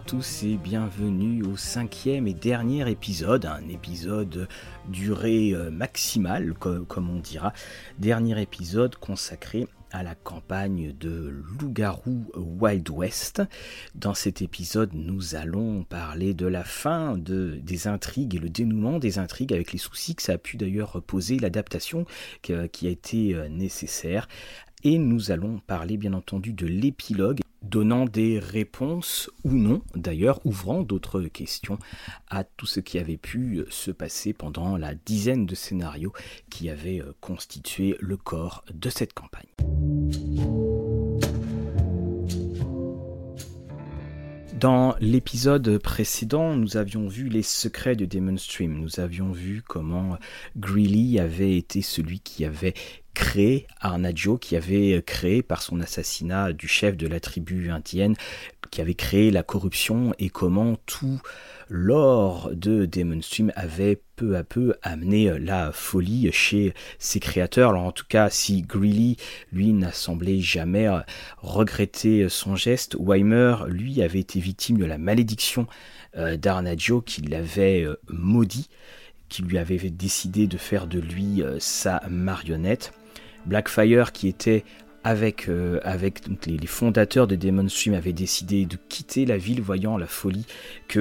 Tous et bienvenue au cinquième et dernier épisode, un épisode durée euh, maximale comme on dira, dernier épisode consacré à la campagne de Loup-garou Wild West. Dans cet épisode, nous allons parler de la fin de, des intrigues et le dénouement des intrigues avec les soucis que ça a pu d'ailleurs poser l'adaptation qui a été euh, nécessaire. Et nous allons parler bien entendu de l'épilogue donnant des réponses ou non, d'ailleurs ouvrant d'autres questions à tout ce qui avait pu se passer pendant la dizaine de scénarios qui avaient euh, constitué le corps de cette campagne. Dans l'épisode précédent, nous avions vu les secrets de Demon Stream. Nous avions vu comment Greeley avait été celui qui avait créé Arnaggio, qui avait créé par son assassinat du chef de la tribu indienne, qui avait créé la corruption et comment tout l'or de Demon Stream avait peu à peu amené la folie chez ses créateurs. Alors en tout cas, si Greeley, lui, n'a semblé jamais regretter son geste, Weimer, lui, avait été victime de la malédiction euh, d'Arnaggio qui l'avait euh, maudit, qui lui avait décidé de faire de lui euh, sa marionnette. Blackfire, qui était avec, euh, les, fondateurs de Demon Stream, avait décidé de quitter la ville, voyant la folie que,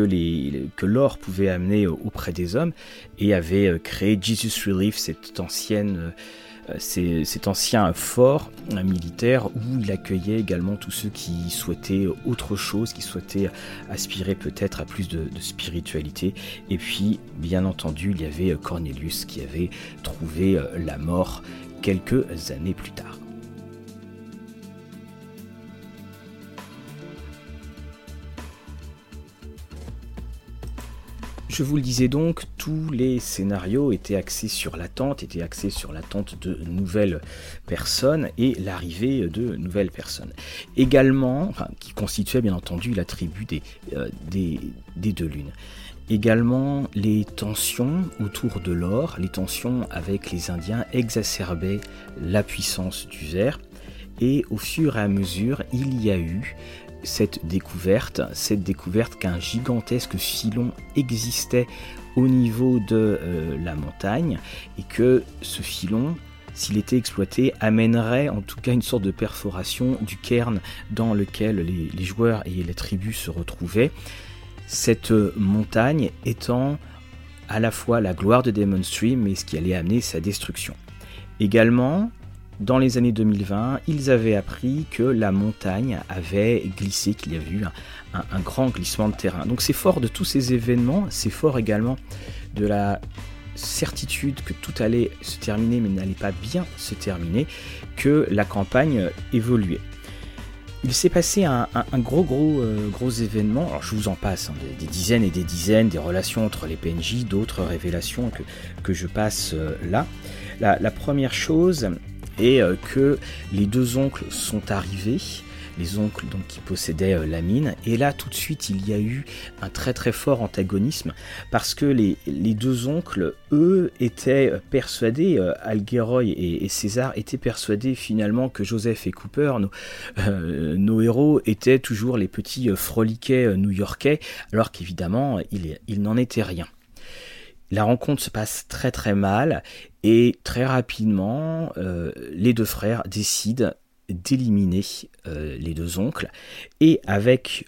l'or pouvait amener auprès des hommes, et avait euh, créé Jesus Relief, euh, cet ancien fort militaire où il accueillait également tous ceux qui souhaitaient autre chose, qui souhaitaient aspirer peut-être à plus de, de, spiritualité. Et puis, bien entendu, il y avait Cornelius qui avait trouvé la mort quelques années plus tard. Je vous le disais donc, tous les scénarios étaient axés sur l'attente, étaient axés sur l'attente de nouvelles personnes et l'arrivée de nouvelles personnes. Également, qui constituait bien entendu la tribu des, euh, deux lunes. Également, les tensions autour de l'or, les tensions avec les Indiens exacerbaient la puissance du verre. Et au fur et à mesure, il y a eu cette découverte, cette découverte qu'un gigantesque filon existait au niveau de euh, la montagne et que ce filon, s'il était exploité, amènerait en tout cas une sorte de perforation du cairn dans lequel les, les joueurs et les tribus se retrouvaient cette montagne étant à la fois la gloire de Demon Stream, mais ce qui allait amener sa destruction. Également, dans les années 2020, ils avaient appris que la montagne avait glissé, qu'il y avait eu un, grand glissement de terrain. Donc c'est fort de tous ces événements, c'est fort également de la certitude que tout allait se terminer mais n'allait pas bien se terminer, que la campagne évoluait il s'est passé un, gros gros euh, gros événement. Alors je vous en passe hein, des, dizaines et des dizaines, des relations entre les PNJ, d'autres révélations que, je passe euh, là. La, première chose est euh, que les deux oncles sont arrivés les oncles qui possédaient euh, la mine. Et là, tout de suite, il y a eu un très très fort antagonisme parce que les, deux oncles, eux, étaient euh, persuadés, euh, Algeroy et, César étaient persuadés finalement que Joseph et Cooper, nos, héros, étaient toujours les petits froliquets new-yorkais, alors qu'évidemment, il n'en était rien. La rencontre se passe très très mal et très rapidement, les deux frères décident d'éliminer euh, les deux oncles. Et avec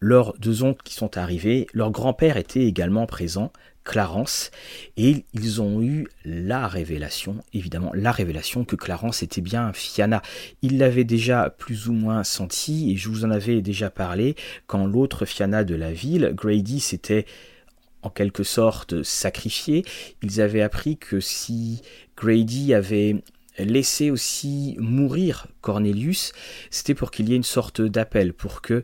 leurs deux oncles qui sont arrivés, leur grand-père était également présent, Clarence, et ils ont eu la révélation, évidemment, la révélation que Clarence était bien Fiana. Il l'avait déjà plus ou moins senti, et je vous en avais déjà parlé, quand l'autre Fiana de la ville, Grady, s'était en quelque sorte sacrifié. Ils avaient appris que si Grady avait laisser aussi mourir Cornelius, c'était pour qu'il y ait une sorte d'appel, pour que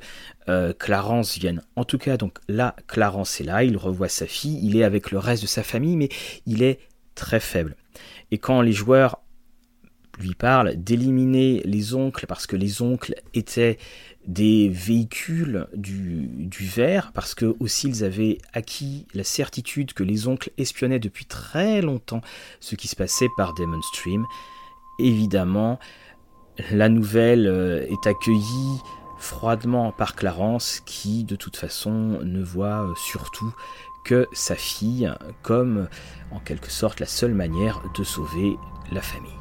euh, Clarence vienne. En tout cas, donc là, Clarence est là, il revoit sa fille, il est avec le reste de sa famille, mais il est très faible. Et quand les joueurs lui parlent d'éliminer les oncles, parce que les oncles étaient des véhicules du, verre, parce que aussi ils avaient acquis la certitude que les oncles espionnaient depuis très longtemps ce qui se passait par Demon Stream, évidemment, la nouvelle euh, est accueillie froidement par Clarence qui de toute façon ne voit surtout que sa fille comme en quelque sorte la seule manière de sauver la famille.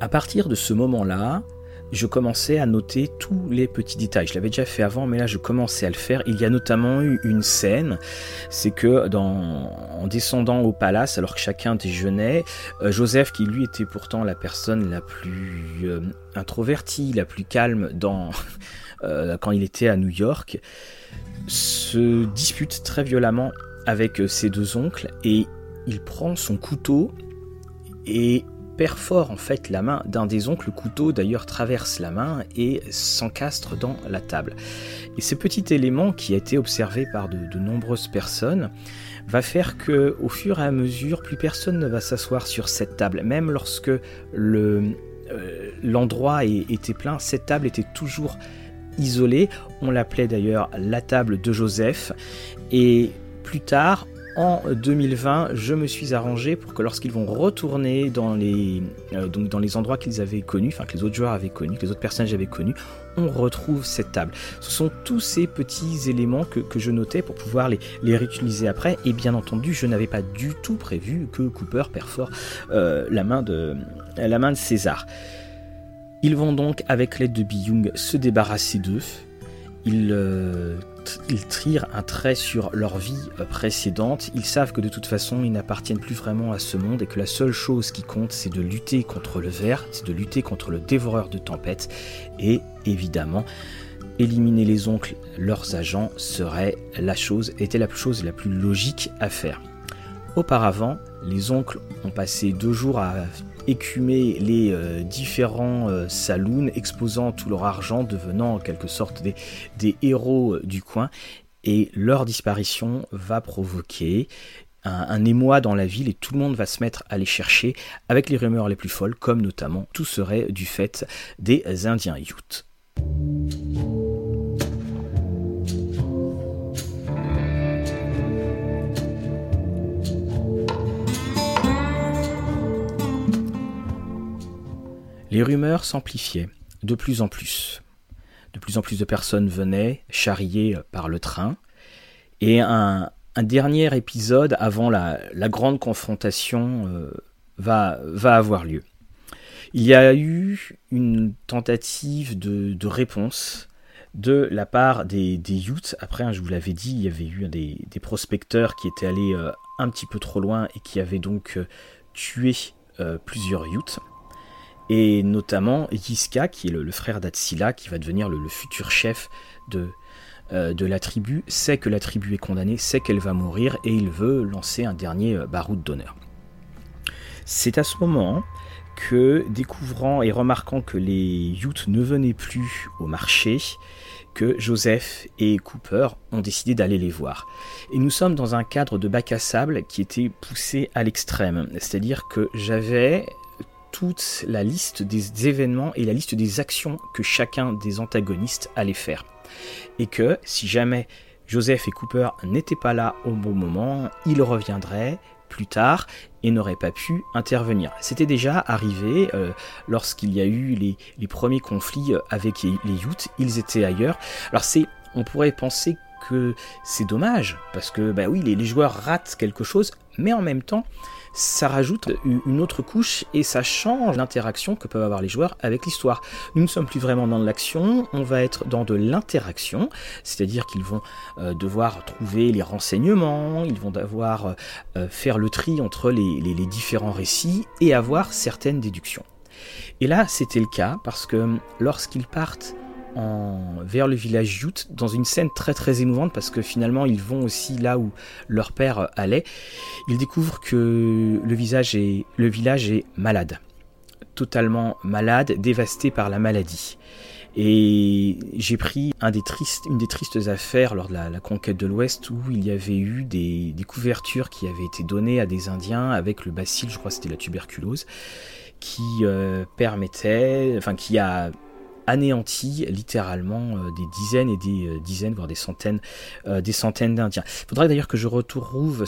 À partir de ce moment-là, je commençais à noter tous les petits détails. Je l'avais déjà fait avant, mais là je commençais à le faire. Il y a notamment eu une scène, c'est que dans, en descendant au palace, alors que chacun déjeunait, euh, Joseph, qui lui était pourtant la personne la plus euh, introvertie, la plus calme dans, euh, quand il était à New York, se dispute très violemment avec ses deux oncles et il prend son couteau et perfore en fait la main d'un des oncles. Le couteau d'ailleurs traverse la main et s'encastre dans la table. Et ce petit élément qui a été observé par de, nombreuses personnes va faire que au fur et à mesure, plus personne ne va s'asseoir sur cette table. Même lorsque le, euh, l'endroit était plein, cette table était toujours isolée. On l'appelait d'ailleurs la table de Joseph. Et plus tard, en 2020, je me suis arrangé pour que lorsqu'ils vont retourner dans les, euh, donc dans les endroits qu'ils avaient connus, enfin que les autres joueurs avaient connus, que les autres personnages avaient connus, on retrouve cette table. Ce sont tous ces petits éléments que, je notais pour pouvoir les, réutiliser après. Et bien entendu, je n'avais pas du tout prévu que Cooper perfore euh, la, main de, la main de César. Ils vont donc, avec l'aide de Biyung, se débarrasser d'eux. Ils euh, ils tirent un trait sur leur vie précédente, ils savent que de toute façon ils n'appartiennent plus vraiment à ce monde et que la seule chose qui compte c'est de lutter contre le ver, c'est de lutter contre le dévoreur de tempêtes et évidemment éliminer les oncles, leurs agents, serait la chose, était la chose la plus logique à faire. Auparavant, les oncles ont passé deux jours à écumer les euh, différents euh, saloons, exposant tout leur argent, devenant en quelque sorte des, héros euh, du coin. Et leur disparition va provoquer un, émoi dans la ville et tout le monde va se mettre à les chercher avec les rumeurs les plus folles, comme notamment tout serait du fait des Indiens Utes. Les rumeurs s'amplifiaient de plus en plus. De plus en plus de personnes venaient, charriées par le train. Et un, dernier épisode avant la, grande confrontation euh, va, avoir lieu. Il y a eu une tentative de, réponse de la part des, des Après, hein, je vous l'avais dit, il y avait eu des, prospecteurs qui étaient allés euh, un petit peu trop loin et qui avaient donc euh, tué plusieurs Utes et notamment Yiska, qui est le, frère d'Atsila, qui va devenir le, futur chef de, euh, de la tribu, sait que la tribu est condamnée, sait qu'elle va mourir, et il veut lancer un dernier euh, baroud d'honneur. C'est à ce moment que, découvrant et remarquant que les Utes ne venaient plus au marché, que Joseph et Cooper ont décidé d'aller les voir. Et nous sommes dans un cadre de bac à sable qui était poussé à l'extrême. C'est-à-dire que j'avais toute la liste des événements et la liste des actions que chacun des antagonistes allait faire. Et que si jamais Joseph et Cooper n'étaient pas là au bon moment, ils reviendraient plus tard et n'auraient pas pu intervenir. C'était déjà arrivé euh, lorsqu'il y a eu les, premiers conflits avec les, les Utes, ils étaient ailleurs. Alors c'est, on pourrait penser que c'est dommage, parce que bah oui, les joueurs ratent quelque chose, mais en même temps, ça rajoute une autre couche et ça change l'interaction que peuvent avoir les joueurs avec l'histoire. Nous ne sommes plus vraiment dans de l'action, on va être dans de l'interaction, c'est-à-dire qu'ils vont euh, devoir trouver les renseignements, ils vont devoir euh, euh, faire le tri entre les, les différents récits et avoir certaines déductions. Et là, c'était le cas parce que lorsqu'ils partent vers le village Yute dans une scène très très émouvante parce que finalement ils vont aussi là où leur père allait. Ils découvrent que le, village est malade, totalement malade, dévasté par la maladie. Et j'ai pris une des tristes affaires lors de la, conquête de l'Ouest où il y avait eu des, couvertures qui avaient été données à des Indiens avec le bacille, je crois que c'était la tuberculose, qui euh, permettait, enfin qui a anéanti littéralement des dizaines et des dizaines, voire des centaines, des centaines d'Indiens. Il faudrait d'ailleurs que je retrouve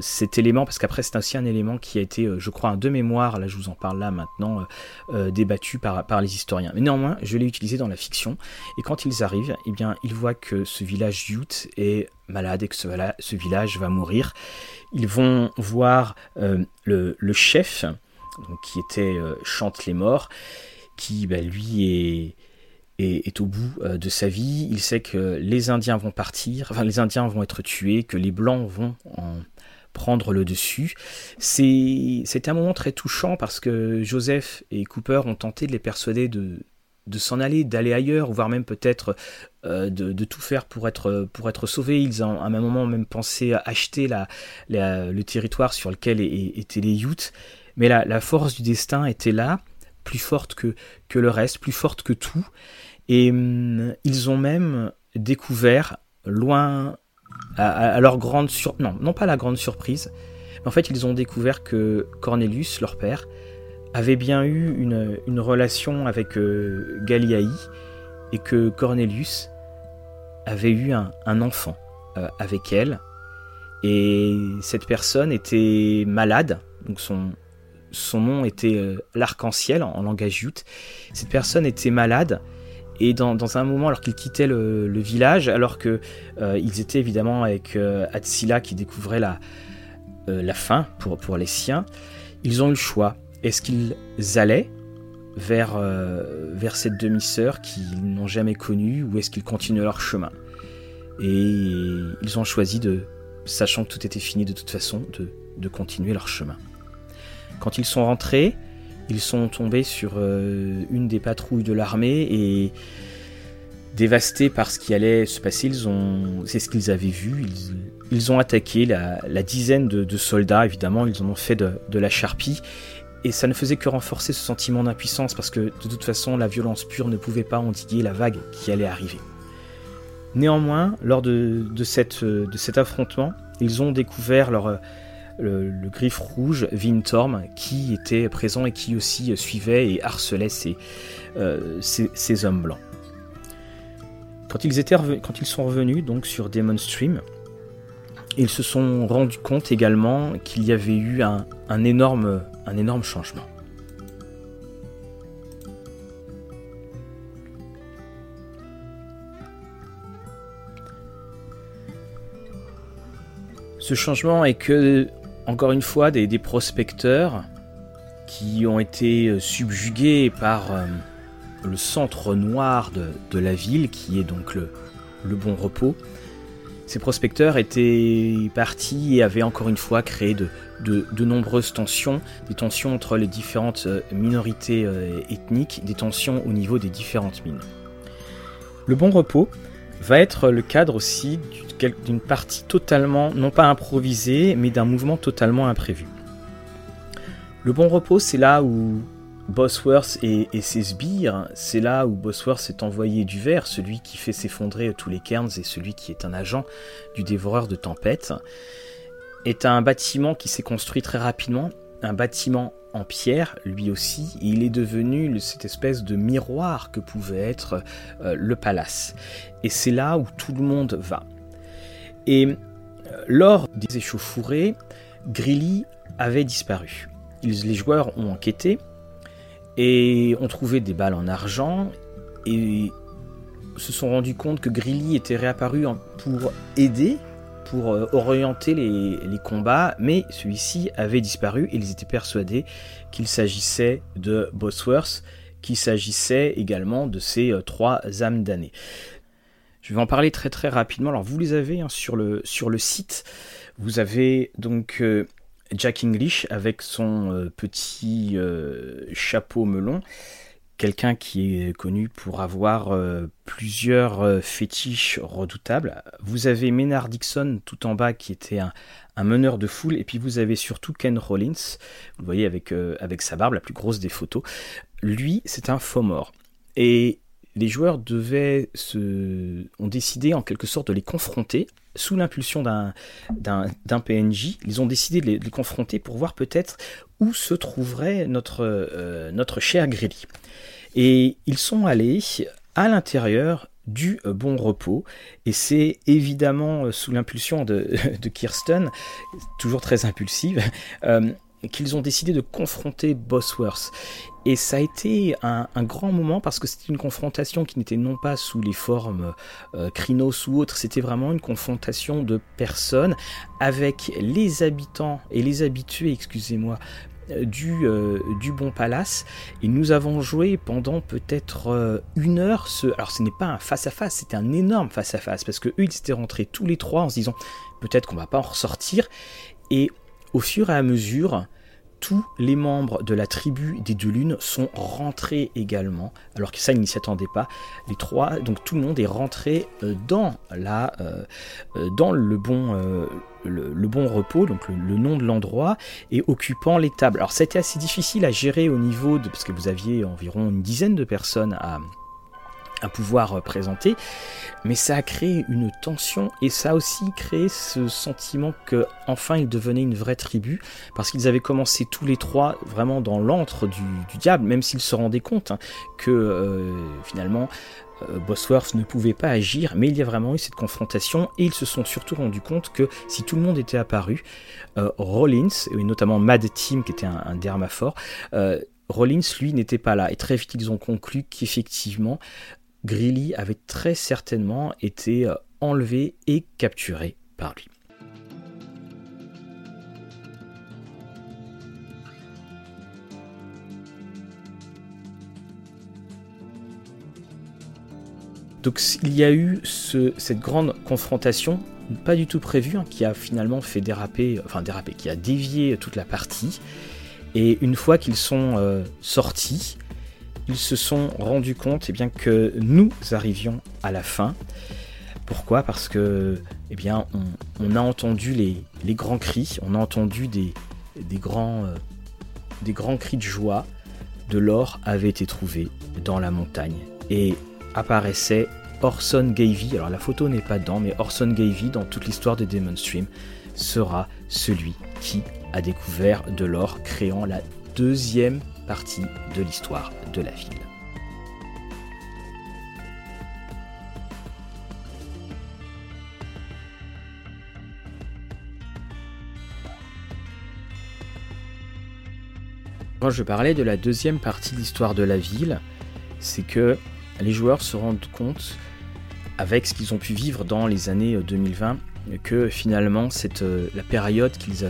cet élément, parce qu'après c'est aussi un élément qui a été, je crois, un de mémoire, là je vous en parle là maintenant, débattu par, les historiens. Mais néanmoins, je l'ai utilisé dans la fiction, et quand ils arrivent, eh bien, ils voient que ce village Ute est malade et que ce, village va mourir. Ils vont voir euh, le, chef, qui était euh, Chante les morts, qui bah, lui est, est, au bout euh, de sa vie. Il sait que les Indiens vont partir, enfin les Indiens vont être tués, que les Blancs vont en prendre le dessus. C'est un moment très touchant parce que Joseph et Cooper ont tenté de les persuader de, de s'en aller, d'aller ailleurs, voire même peut-être euh, de, tout faire pour être, pour être sauvés. Ils ont à un moment même pensé acheter la, le territoire sur lequel étaient les Utes. Mais la, la, force du destin était là, plus forte que, le reste, plus forte que tout. Et hum, ils ont même découvert, loin, à, leur grande surprise, non, non pas la grande surprise, mais en fait ils ont découvert que Cornelius, leur père, avait bien eu une, relation avec euh, et que Cornelius avait eu un, enfant euh, avec elle. Et cette personne était malade, donc son, son nom était euh, l'arc-en-ciel en, langage jute. Cette personne était malade et dans, un moment, alors qu'ils quittaient le, village, alors qu'ils euh, étaient évidemment avec Atsila qui découvrait la, la fin pour, pour les siens, ils ont eu le choix est-ce qu'ils allaient vers, euh, vers cette demi-sœur qu'ils n'ont jamais connue ou est-ce qu'ils continuent leur chemin? Et ils ont choisi de, sachant que tout était fini de toute façon, de, de continuer leur chemin. Quand ils sont rentrés, ils sont tombés sur euh, une des patrouilles de l'armée et dévastés par ce qui allait se passer, ils ont, c'est ce qu'ils avaient vu. Ils, ont attaqué la, dizaine de, soldats, évidemment, ils en ont fait de, la charpie et ça ne faisait que renforcer ce sentiment d'impuissance parce que de toute façon la violence pure ne pouvait pas endiguer la vague qui allait arriver. Néanmoins, lors de, de cet affrontement, ils ont découvert leur, le, griffe rouge Vintorm qui était présent et qui aussi suivait et harcelait ces, euh, hommes blancs. Quand ils, étaient quand ils sont revenus donc sur Demon Stream, ils se sont rendus compte également qu'il y avait eu un, énorme, un énorme changement. Ce changement est que, encore une fois, des, prospecteurs qui ont été subjugués par euh, le centre noir de, la ville, qui est donc le bon repos, ces prospecteurs étaient partis et avaient encore une fois créé de, nombreuses tensions, des tensions entre les différentes euh, minorités euh, ethniques, des tensions au niveau des différentes mines. Le bon repos va être le cadre aussi d'une partie totalement, non pas improvisée, mais d'un mouvement totalement imprévu. Le bon repos, c'est là où Bosworth et, ses sbires, c'est là où Bosworth est envoyé du verre, celui qui fait s'effondrer tous les cairns et celui qui est un agent du dévoreur de tempête, est un bâtiment qui s'est construit très rapidement, bâtiment en pierre lui aussi, et il est devenu cette espèce de miroir que pouvait être euh, le palace. Et c'est là où tout le monde va. Et euh, lors des échauffourées, Grilly avait disparu. les joueurs ont enquêté, et ont trouvé des balles en argent et se sont rendus compte que Grilly était réapparu pour aider, pour euh, orienter les, combats, mais celui-ci avait disparu et ils étaient persuadés qu'il s'agissait de Bosworth, qu'il s'agissait également de ces euh, trois âmes damnées. Je vais en parler très très rapidement. Alors vous les avez hein, sur, le, sur le site. Vous avez donc euh, Jack English avec son petit chapeau melon, quelqu'un qui est connu pour avoir euh, plusieurs fétiches redoutables. Vous avez Maynard Dixon tout en bas qui était un, meneur de foule, et puis vous avez surtout Ken Rollins, vous voyez avec, avec sa barbe, la plus grosse des photos. Lui, c'est un faux mort. Et les joueurs ont décidé en quelque sorte de les confronter sous l'impulsion d'un PNJ. Ils ont décidé de les, confronter pour voir peut-être où se trouverait notre, euh, cher Grilly. Et ils sont allés à l'intérieur du bon repos. Et c'est évidemment sous l'impulsion de, Kirsten, toujours très impulsive, euh, qu'ils ont décidé de confronter Bosworth. Et ça a été un, grand moment parce que c'était une confrontation qui n'était non pas sous les formes euh, Crinos ou autres, c'était vraiment une confrontation de personnes avec les habitants et les habitués, excusez-moi, euh, du, euh, du Bon Palace et nous avons joué pendant peut-être euh, une heure ce alors ce n'est pas un face à face c'était un énorme face à face parce que eux ils étaient rentrés tous les trois en se disant peut-être qu'on va pas en ressortir et au fur et à mesure tous les membres de la tribu des deux lunes sont rentrés également, alors que ça, ils n'y s'y attendaient pas. Les trois, donc tout le monde est rentré euh, dans, la, euh, euh, dans le, bon, le, bon repos, donc le, nom de l'endroit, et occupant les tables. Alors été assez difficile à gérer au niveau de, parce que vous aviez environ une dizaine de personnes à, à pouvoir présenter, mais ça a créé une tension et ça a aussi créé ce sentiment que enfin ils devenaient une vraie tribu. Parce qu'ils avaient commencé tous les trois vraiment dans l'antre du, diable, même s'ils se rendaient compte hein, que euh, finalement euh, Bosworth ne pouvait pas agir, mais il y a vraiment eu cette confrontation et ils se sont surtout rendus compte que si tout le monde était apparu, euh, Rollins, et notamment Mad Team qui était un, un dermaphore, Rollins, lui, n'était pas là. Et très vite, ils ont conclu qu'effectivement, Grilly avait très certainement été euh, enlevé et capturé par lui. Donc il y a eu cette grande confrontation, pas du tout prévue, hein, qui a finalement fait déraper, enfin déraper, qui a dévié toute la partie. Et une fois qu'ils sont euh, sortis, ils se sont rendus compte eh bien, que nous arrivions à la fin. Pourquoi? Parce que eh bien, on, a entendu les, grands cris, on a entendu des, grands, euh, des grands cris de joie. De l'or avait été trouvé dans la montagne. Et apparaissait Orson Gavy. Alors la photo n'est pas dedans, mais Orson Gavy, dans toute l'histoire de Demon Stream, sera celui qui a découvert de l'or, créant la deuxième partie de l'histoire de la ville. Quand je parlais de la deuxième partie de l'histoire de la ville, c'est que les joueurs se rendent compte, avec ce qu'ils ont pu vivre dans les années 2020, que finalement cette, euh, la période qu'ils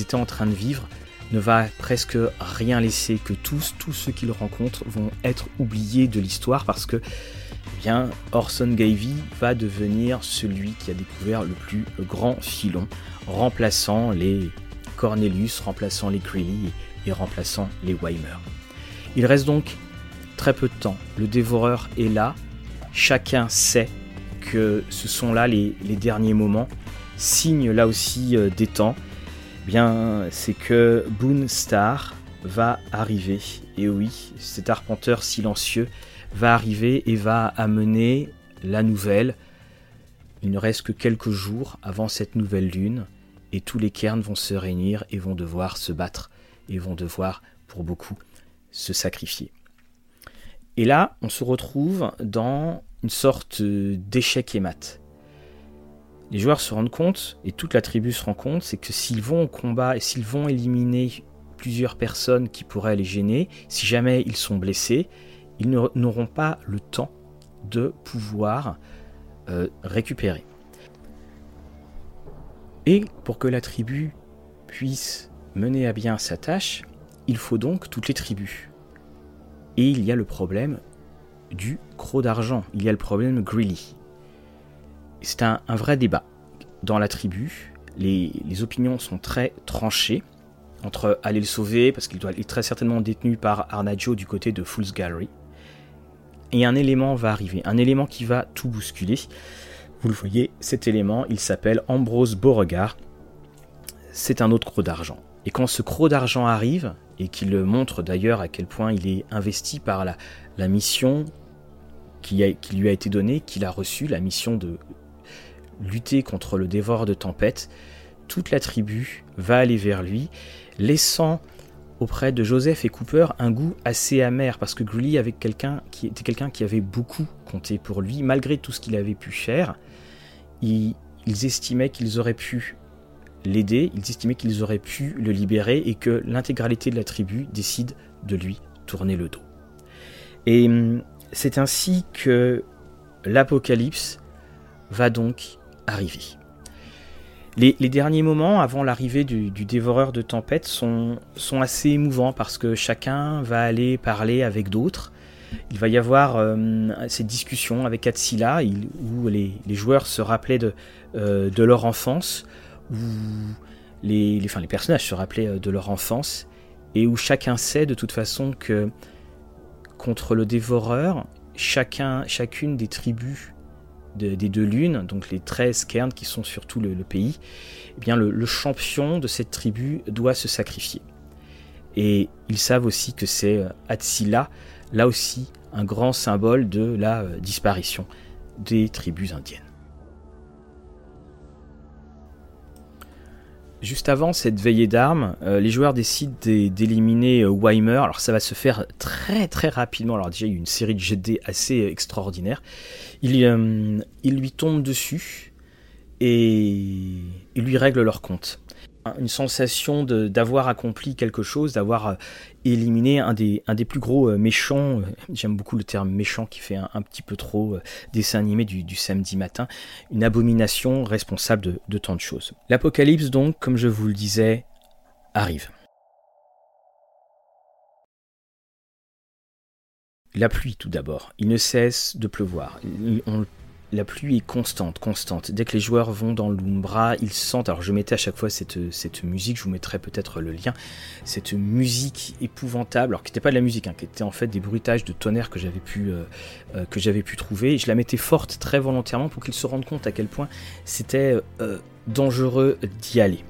étaient en train de vivre ne va presque rien laisser, que tous, tous ceux qu'ils rencontrent vont être oubliés de l'histoire parce que eh bien, Orson Gavy va devenir celui qui a découvert le plus grand filon, remplaçant les Cornelius, remplaçant les Greeley et remplaçant les Weimer. Il reste donc très peu de temps. Le dévoreur est là. Chacun sait que ce sont là les, les derniers moments, signe là aussi euh, des temps bien, c'est que Boone Star va arriver. Et oui, cet arpenteur silencieux va arriver et va amener la nouvelle. Il ne reste que quelques jours avant cette nouvelle lune, et tous les cairns vont se réunir et vont devoir se battre, et vont devoir, pour beaucoup, se sacrifier. Et là, on se retrouve dans une sorte d'échec et mat les joueurs se rendent compte, et toute la tribu se rend compte, c'est que s'ils vont au combat et s'ils vont éliminer plusieurs personnes qui pourraient les gêner, si jamais ils sont blessés, ils n'auront pas le temps de pouvoir euh, récupérer. Et pour que la tribu puisse mener à bien sa tâche, il faut donc toutes les tribus. Et il y a le problème du croc d'argent, il y a le problème Greeley c'est un, vrai débat dans la tribu. Les, opinions sont très tranchées entre aller le sauver, parce qu'il doit être très certainement détenu par Arnaggio du côté de Fool's Gallery. Et un élément va arriver, un élément qui va tout bousculer. Vous le voyez, cet élément, il s'appelle Ambrose Beauregard. C'est un autre croc d'argent. Et quand ce croc d'argent arrive, et qu'il montre d'ailleurs à quel point il est investi par la, la mission qui, lui a été donnée, qu'il a reçu, la mission de lutter contre le dévoreur de tempête. Toute la tribu va aller vers lui, laissant auprès de Joseph et Cooper un goût assez amer parce que Greeley avait quelqu'un qui était quelqu'un qui avait beaucoup compté pour lui malgré tout ce qu'il avait pu faire. ils estimaient qu'ils auraient pu l'aider, ils estimaient qu'ils auraient pu le libérer et que l'intégralité de la tribu décide de lui tourner le dos. Et hum, c'est ainsi que l'apocalypse va donc arriver. Les, derniers moments avant l'arrivée du, dévoreur de tempête sont, sont, assez émouvants parce que chacun va aller parler avec d'autres. Il va y avoir hum, cette discussion avec Atsila où les, joueurs se rappelaient de, euh, de leur enfance, où les, les, les personnages se rappelaient euh, de leur enfance et où chacun sait de toute façon que contre le dévoreur, chacun, chacune des tribus des deux lunes, donc les 13 cairns qui sont sur tout le, pays, eh bien le, champion de cette tribu doit se sacrifier. Et ils savent aussi que c'est euh, Atsila, là aussi un grand symbole de la euh, disparition des tribus indiennes. Juste avant cette veillée d'armes, euh, les joueurs décident d'éliminer euh, Weimer. Alors ça va se faire très très rapidement. Alors déjà il y a une série de GD assez extraordinaire. Il, euh, il lui tombe dessus et il lui règle leur compte une sensation d'avoir accompli quelque chose, d'avoir euh, éliminé un des, un plus gros euh, méchants. Euh, j'aime beaucoup le terme méchant qui fait un, petit peu trop dessin animé du, samedi matin. Une abomination responsable de, tant de choses. L'apocalypse, donc, comme je vous le disais, arrive. La pluie tout d'abord. Il ne cesse de pleuvoir. La pluie est constante, constante. Dès que les joueurs vont dans l'Umbra, ils sentent. Alors je mettais à chaque fois cette, musique, je vous mettrai peut-être le lien. Cette musique épouvantable, alors qui n'était pas de la musique, hein, qui était en fait des bruitages de tonnerre que j'avais pu, euh, euh, pu trouver. je la mettais forte très volontairement pour qu'ils se rendent compte à quel point c'était euh, dangereux d'y aller.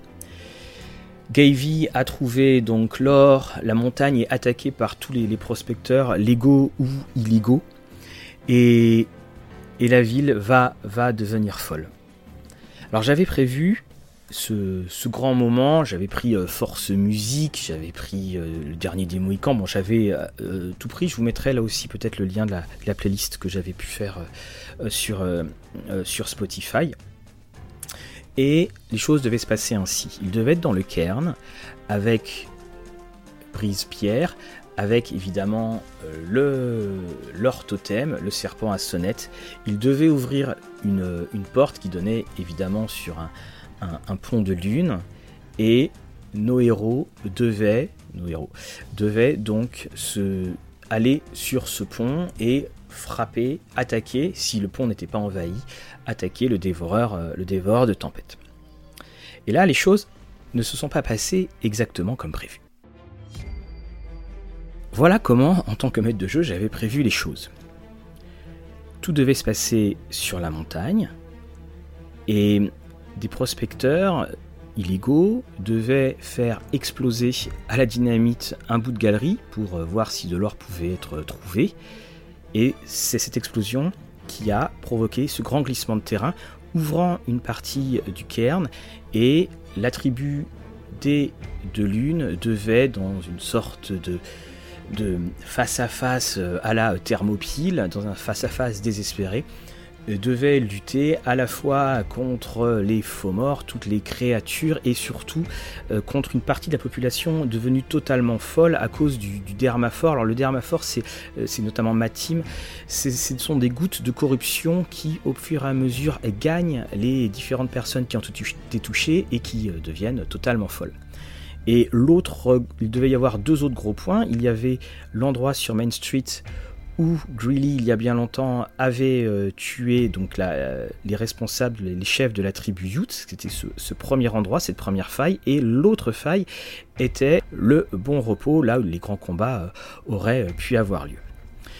Gavy a trouvé donc l'or, la montagne est attaquée par tous les prospecteurs, légaux ou illégaux. Et et la ville va, va devenir folle. Alors j'avais prévu ce, grand moment, j'avais pris euh, Force Musique, j'avais pris euh, le dernier des Mohicans, bon j'avais euh, tout pris, je vous mettrai là aussi peut-être le lien de la, playlist que j'avais pu faire sur, sur Spotify. Et les choses devaient se passer ainsi. Il devait être dans le cairn avec Brise Pierre, avec évidemment euh, le, leur le serpent à sonnette. Il devait ouvrir une, porte qui donnait évidemment sur un, pont de lune et nos héros devaient, nos héros, devaient donc se aller sur ce pont et frapper, attaquer, si le pont n'était pas envahi, attaquer le dévoreur, euh, le dévoreur de tempête. Et là, les choses ne se sont pas passées exactement comme prévu. Voilà comment, en tant que maître de jeu, j'avais prévu les choses. Tout devait se passer sur la montagne, et des prospecteurs illégaux devaient faire exploser à la dynamite un bout de galerie pour euh, voir si de l'or pouvait être trouvé. Et c'est cette explosion qui a provoqué ce grand glissement de terrain, ouvrant une partie du cairn, et la tribu des deux lunes devait, dans une sorte de de face à face euh, à la thermopile, dans un face à face désespéré, euh, devait lutter à la fois contre les faux morts, toutes les créatures et surtout euh, contre une partie de la population devenue totalement folle à cause du, dermaphore. Alors le dermaphore c'est notamment Matim, ce sont des gouttes de corruption qui au fur et à mesure gagnent les différentes personnes qui ont été touchées et qui deviennent totalement folles. Et l'autre, il devait y avoir deux autres gros points. Il y avait l'endroit sur Main Street où Greeley, il y a bien longtemps, avait euh, tué donc les responsables, les chefs de la tribu Ute. C'était ce, premier endroit, cette première faille. Et l'autre faille était le bon repos, là où les grands combats euh, auraient euh, pu avoir lieu.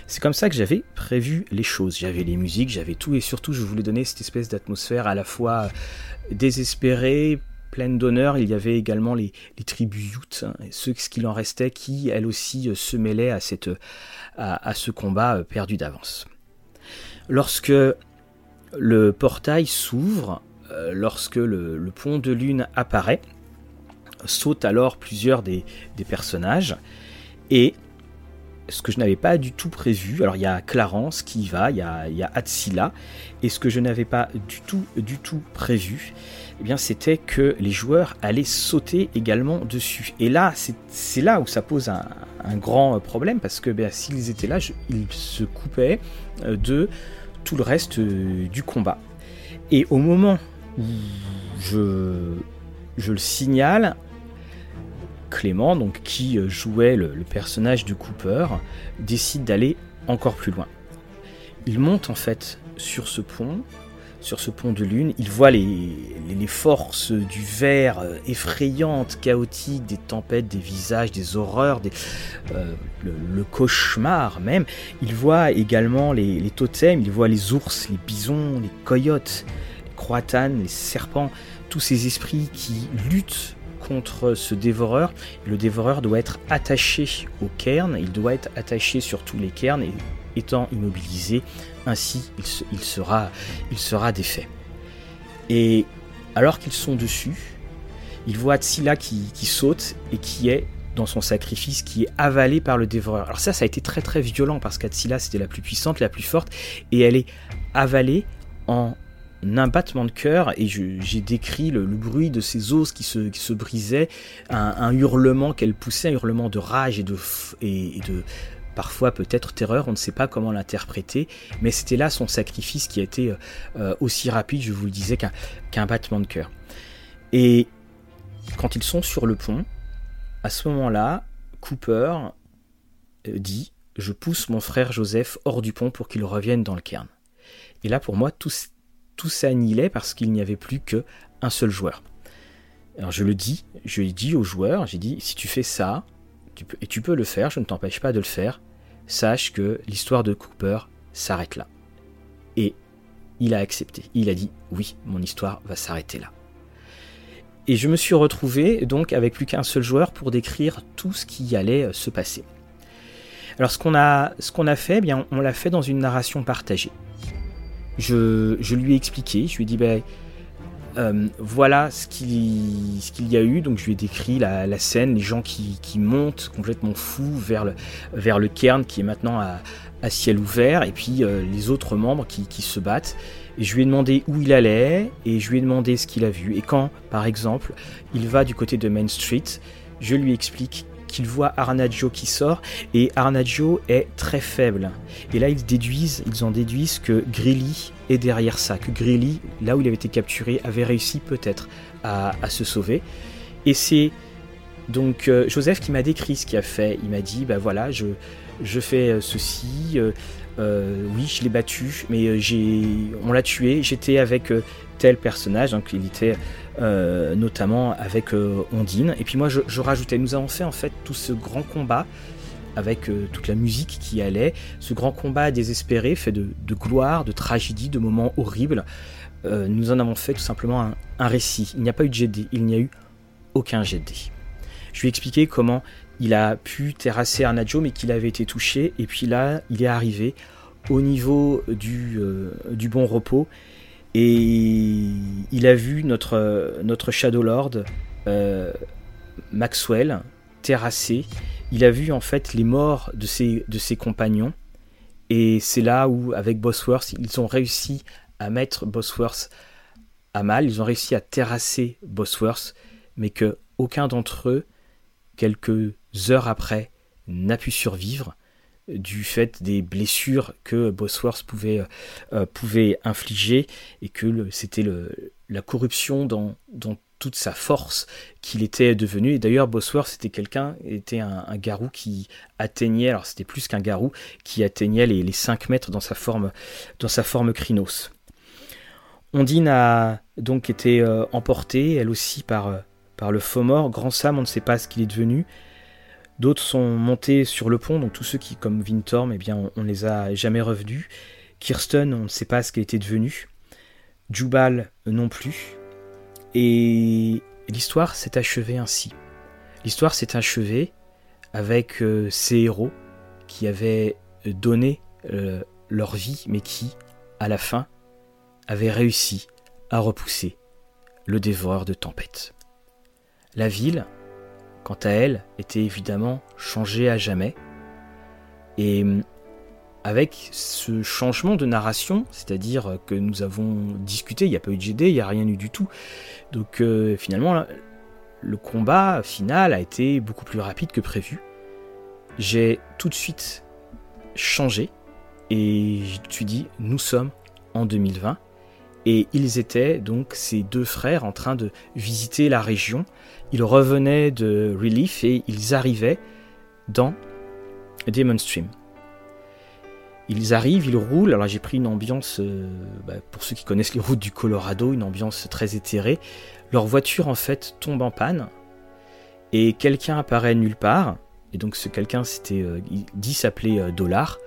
C'est comme ça que j'avais prévu les choses. J'avais les musiques, j'avais tout, et surtout, je voulais donner cette espèce d'atmosphère à la fois désespérée, pleine d'honneur, il y avait également les, tribus Utes, hein, ceux ce qu'il en restait, qui elles aussi euh, se mêlaient à, ce combat euh, perdu d'avance. Lorsque le portail s'ouvre, euh, lorsque le, pont de lune apparaît, sautent alors plusieurs des, personnages, et ce que je n'avais pas du tout prévu, alors il y a Clarence qui y va, il y a, il Atsila, et ce que je n'avais pas du tout, du tout prévu, eh bien c'était que les joueurs allaient sauter également dessus. Et là, c'est là où ça pose un, grand problème, parce que ben, s'ils étaient là, ils se coupaient euh, de tout le reste euh, du combat. Et au moment je, je le signale, Clément, donc, qui euh, jouait le, personnage de Cooper, décide d'aller encore plus loin. Il monte en fait sur ce pont, sur ce pont de lune, il voit les, les, forces du verre euh, effrayantes, chaotiques, des tempêtes, des visages, des horreurs, euh, le, cauchemar même. Il voit également les, les, totems, il voit les ours, les bisons, les coyotes, les serpents, tous ces esprits qui luttent contre ce dévoreur. Le dévoreur doit être attaché au cairn, il doit être attaché sur tous les cairns et étant immobilisé, ainsi il, sera, il sera défait. Et alors qu'ils sont dessus, il voit Tsila qui, saute et qui est dans son sacrifice qui est avalé par le dévoreur. Alors ça, ça a été très très violent parce qu'Atsila c'était la plus puissante, la plus forte, et elle est avalée en un battement de cœur et j'ai décrit le, bruit de ses os qui se, qui se brisaient, un, hurlement qu'elle poussait, un hurlement de rage et de, et, de parfois peut-être terreur, on ne sait pas comment l'interpréter, mais c'était là son sacrifice qui a été euh, aussi rapide, je vous le disais, qu'un battement de cœur. Et quand ils sont sur le pont, à ce moment-là, Cooper euh, dit Je pousse mon frère Joseph hors du pont pour qu'il revienne dans le cairn. Et là, pour moi, tout, tout s'annihilait parce qu'il n'y avait plus qu'un seul joueur. Alors je le dis, je l'ai dit aux joueurs, j'ai dit si tu fais ça, et tu peux le faire, je ne t'empêche pas de le faire, sache que l'histoire de Cooper s'arrête là. Et il a accepté. Il a dit oui, mon histoire va s'arrêter là. Et je me suis retrouvé donc avec plus qu'un seul joueur pour décrire tout ce qui allait euh, se passer. Alors ce qu'on a, ce qu'on a fait, eh bien on l'a fait dans une narration partagée je, lui ai expliqué, je lui ai dit, ben, euh, voilà ce qu'il y a eu. Donc je lui ai décrit la, scène, les gens qui, montent complètement fous vers le, cairn qui est maintenant à, ciel ouvert, et puis euh, les autres membres qui, qui, se battent. Et je lui ai demandé où il allait, et je lui ai demandé ce qu'il a vu. Et quand, par exemple, il va du côté de Main Street, je lui explique qu'il voit Arnaggio qui sort et Arnaggio est très faible. Et là ils déduisent, ils en déduisent que Grilly est derrière ça, que Grilly, là où il avait été capturé, avait réussi peut-être à, se sauver. Et c'est donc euh, Joseph qui m'a décrit ce qu'il a fait. Il m'a dit, bah voilà, je, fais euh, ceci, euh, oui, je l'ai battu, mais j'ai, on l'a tué, j'étais avec tel personnage, donc il était euh, notamment avec euh, Ondine. Et puis moi je, rajoutais, nous avons fait en fait tout ce grand combat avec euh, toute la musique qui allait, ce grand combat désespéré fait de, gloire, de tragédie, de moments horribles. nous en avons fait tout simplement un, récit. Il n'y a pas eu de GD, il n'y a eu aucun GD. Je lui ai expliqué comment il a pu terrasser Arnaggio mais qu'il avait été touché et puis là il est arrivé au niveau du bon repos et il a vu notre, Shadow Lord, euh, Maxwell, terrassé. Il a vu en fait les morts de ses, de ses compagnons. Et c'est là où, avec Bosworth, ils ont réussi à mettre Bosworth à mal. Ils ont réussi à terrasser Bosworth, mais que aucun d'entre eux, quelques heures après, n'a pu survivre du fait des blessures que Bosworth pouvait, euh, pouvait infliger et que c'était la corruption dans, dans toute sa force qu'il était devenu. Et d'ailleurs, Bosworth, c'était quelqu'un, était un, garou qui atteignait, alors c'était plus qu'un garou, qui atteignait les, les 5 mètres dans sa forme, dans sa forme crinos. Ondine a donc été euh, emportée, elle aussi, par, euh, par le faux mort. Grand Sam, on ne sait pas ce qu'il est devenu. D'autres sont montés sur le pont, donc tous ceux qui, comme Vintorm, eh bien, on, ne les a jamais revenus. Kirsten, on ne sait pas ce qu'elle était devenue. Jubal non plus. Et l'histoire s'est achevée ainsi. L'histoire s'est achevée avec euh, ces héros qui avaient donné euh, leur vie, mais qui, à la fin, avaient réussi à repousser le dévoreur de tempêtes. La ville, quant à elle, était évidemment changée à jamais. Et avec ce changement de narration, c'est-à-dire que nous avons discuté, il n'y a pas eu de GD, il n'y a rien eu du tout. Donc euh, finalement, le combat final a été beaucoup plus rapide que prévu. J'ai tout de suite changé et je me suis dit, nous sommes en 2020. Et ils étaient donc ces deux frères en train de visiter la région. Ils revenaient de Relief et ils arrivaient dans Demon Stream. Ils arrivent, ils roulent. Alors j'ai pris une ambiance, euh, bah, pour ceux qui connaissent les routes du Colorado, une ambiance très éthérée. Leur voiture en fait tombe en panne et quelqu'un apparaît nulle part. Et donc ce quelqu'un, c'était euh, dit s'appeler euh, Dollar,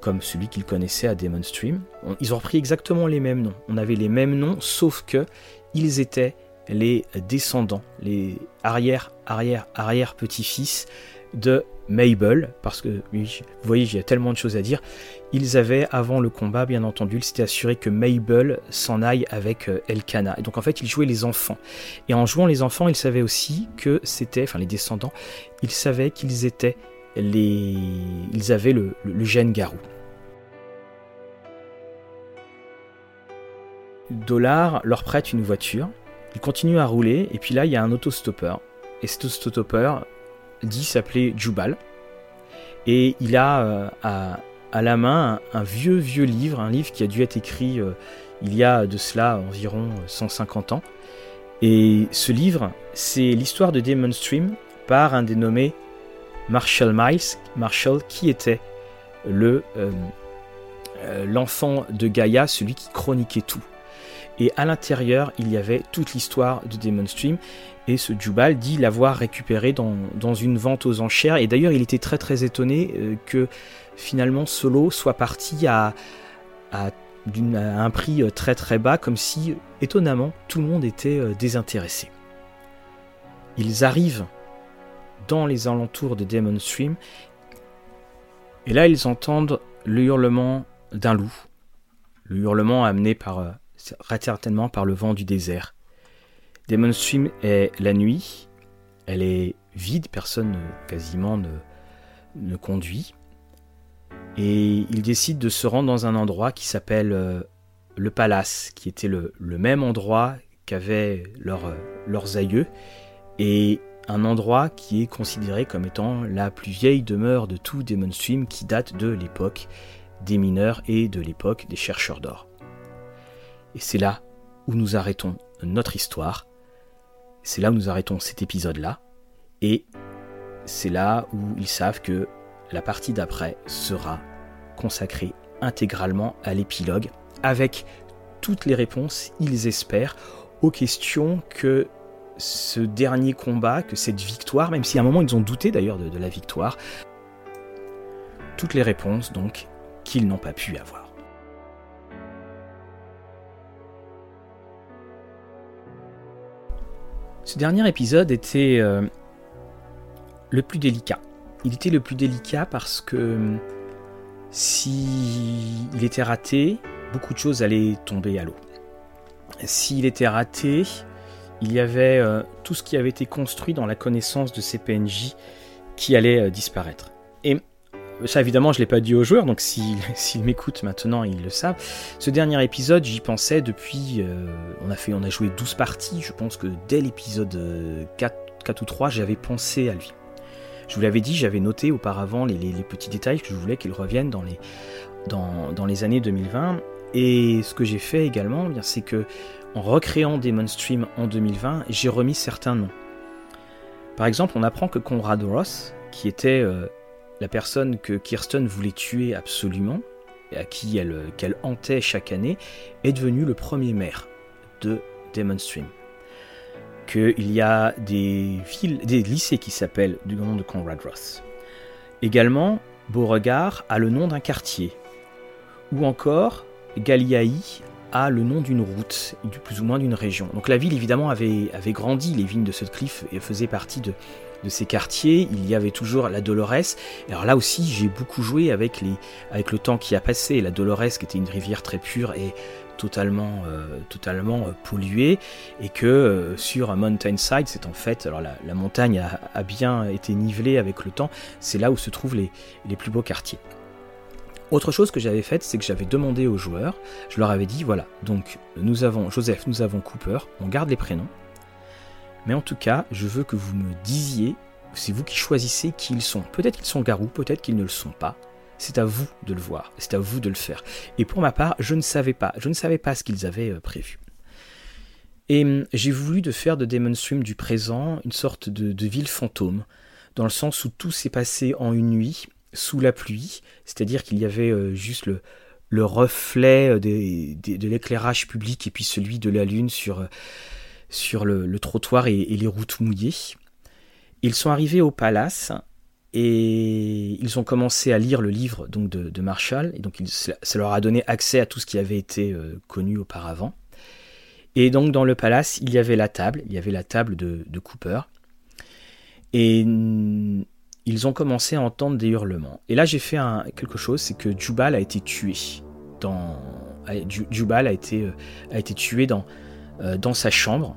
comme celui qu'ils connaissaient à Demon Stream. ils ont repris exactement les mêmes noms. On avait les mêmes noms, sauf que ils étaient les descendants, les arrière, arrière, arrière petits-fils de Mabel, parce que oui, vous voyez, il y a tellement de choses à dire. Ils avaient, avant le combat, bien entendu, ils s'étaient assuré que Mabel s'en aille avec euh, Elkana. Et donc en fait, ils jouaient les enfants. Et en jouant les enfants, ils savaient aussi que c'était, enfin les descendants, ils savaient qu'ils étaient les. Ils avaient le, le, gène garou. Dollar leur prête une voiture. Ils continuent à rouler, et puis là, il y a un autostoppeur. Et cet autostoppeur dit s'appeler Jubal. Et il a euh, à, la main un, vieux, vieux livre, un livre qui a dû être écrit euh, il y a de cela environ 150 ans. Et ce livre, c'est l'histoire de Demon Stream par un dénommé Marshall Miles, Marshall qui était le euh, l'enfant de Gaïa, celui qui chroniquait tout. Et à l'intérieur, il y avait toute l'histoire de Demon Stream. Et ce Jubal dit l'avoir récupéré dans, une vente aux enchères. Et d'ailleurs, il était très très étonné euh, que finalement Solo soit parti à, à, un prix euh, très très bas, comme si étonnamment tout le monde était euh, désintéressé. Ils arrivent les alentours de Demon Stream. Et là, ils entendent le hurlement d'un loup. Le hurlement amené par certainement par le vent du désert. Demon Stream est la nuit, elle est vide, personne quasiment ne, conduit. Et ils décident de se rendre dans un endroit qui s'appelle euh, le Palace, qui était le, même endroit qu'avaient leur, leurs aïeux, et un endroit qui est considéré comme étant la plus vieille demeure de tout Demon Stream qui date de l'époque des mineurs et de l'époque des chercheurs d'or. Et c'est là où nous arrêtons notre histoire. C'est là où nous arrêtons cet épisode-là. Et c'est là où ils savent que la partie d'après sera consacrée intégralement à l'épilogue, avec toutes les réponses, ils espèrent, aux questions que ce dernier combat, que cette victoire, même si à un moment ils ont douté d'ailleurs de, la victoire, toutes les réponses donc qu'ils n'ont pas pu avoir. Ce dernier épisode était euh, le plus délicat. Il était le plus délicat parce que si il était raté, beaucoup de choses allaient tomber à l'eau. S'il était raté, il y avait euh, tout ce qui avait été construit dans la connaissance de ces PNJ qui allait disparaître. Et ça évidemment je ne l'ai pas dit aux joueurs, donc s'ils m'écoutent maintenant, ils le savent. Ce dernier épisode, j'y pensais depuis... Euh, on, a fait, on a joué 12 parties, je pense que dès l'épisode 4, euh, 4, ou 3, j'avais pensé à lui. Je vous l'avais dit, j'avais noté auparavant les, petits détails que je voulais qu'il revienne dans les, dans les années 2020. Et ce que j'ai fait également, eh c'est que en recréant Demon Stream en 2020, j'ai remis certains noms. Par exemple, on apprend que Conrad Ross, qui était euh, la personne que Kirsten voulait tuer absolument, et à qui elle, qu'elle hantait chaque année, est devenue le premier maire de Demon Stream. Qu'il y a des, villes, des lycées qui s'appellent du nom de Conrad Ross. Également, Beauregard a le nom d'un quartier. Ou encore, Galiaï a le nom d'une route, plus ou moins d'une région. Donc la ville évidemment avait, grandi, les vignes de Sutcliffe faisaient partie de, de ces quartiers, il y avait toujours la Dolores. Alors là aussi, j'ai beaucoup joué avec, le temps qui a passé. La Dolores, qui était une rivière très pure et totalement, euh, euh, polluée, et que euh, sur un Mountainside, c'est en fait, alors la, montagne a, bien été nivelée avec le temps, c'est là où se trouvent les plus beaux quartiers. Autre chose que j'avais faite, c'est que j'avais demandé aux joueurs, je leur avais dit voilà, donc nous avons Joseph, nous avons Cooper, on garde les prénoms, mais en tout cas, je veux que vous me disiez, c'est vous qui choisissez qui ils sont. Peut-être qu'ils sont garous, peut-être qu'ils ne le sont pas. C'est à vous de le voir, c'est à vous de le faire. Et pour ma part, je ne savais pas, je ne savais pas ce qu'ils avaient euh, prévu. Et hum, j'ai voulu de faire de Demon Stream du présent une sorte de, ville fantôme, dans le sens où tout s'est passé en une nuit, sous la pluie, c'est-à-dire qu'il y avait euh, juste le, le reflet euh, de l'éclairage public et puis celui de la lune sur, sur le, trottoir et, les routes mouillées. Ils sont arrivés au palace et ils ont commencé à lire le livre donc de, Marshall et donc ça leur a donné accès à tout ce qui avait été euh, connu auparavant. Et donc dans le palace, il y avait la table, il y avait la table de, Cooper et ils ont commencé à entendre des hurlements. Et là j'ai fait quelque chose, c'est que Jubal a été tué dans Jubal a été, euh, a été tué dans, euh, dans sa chambre.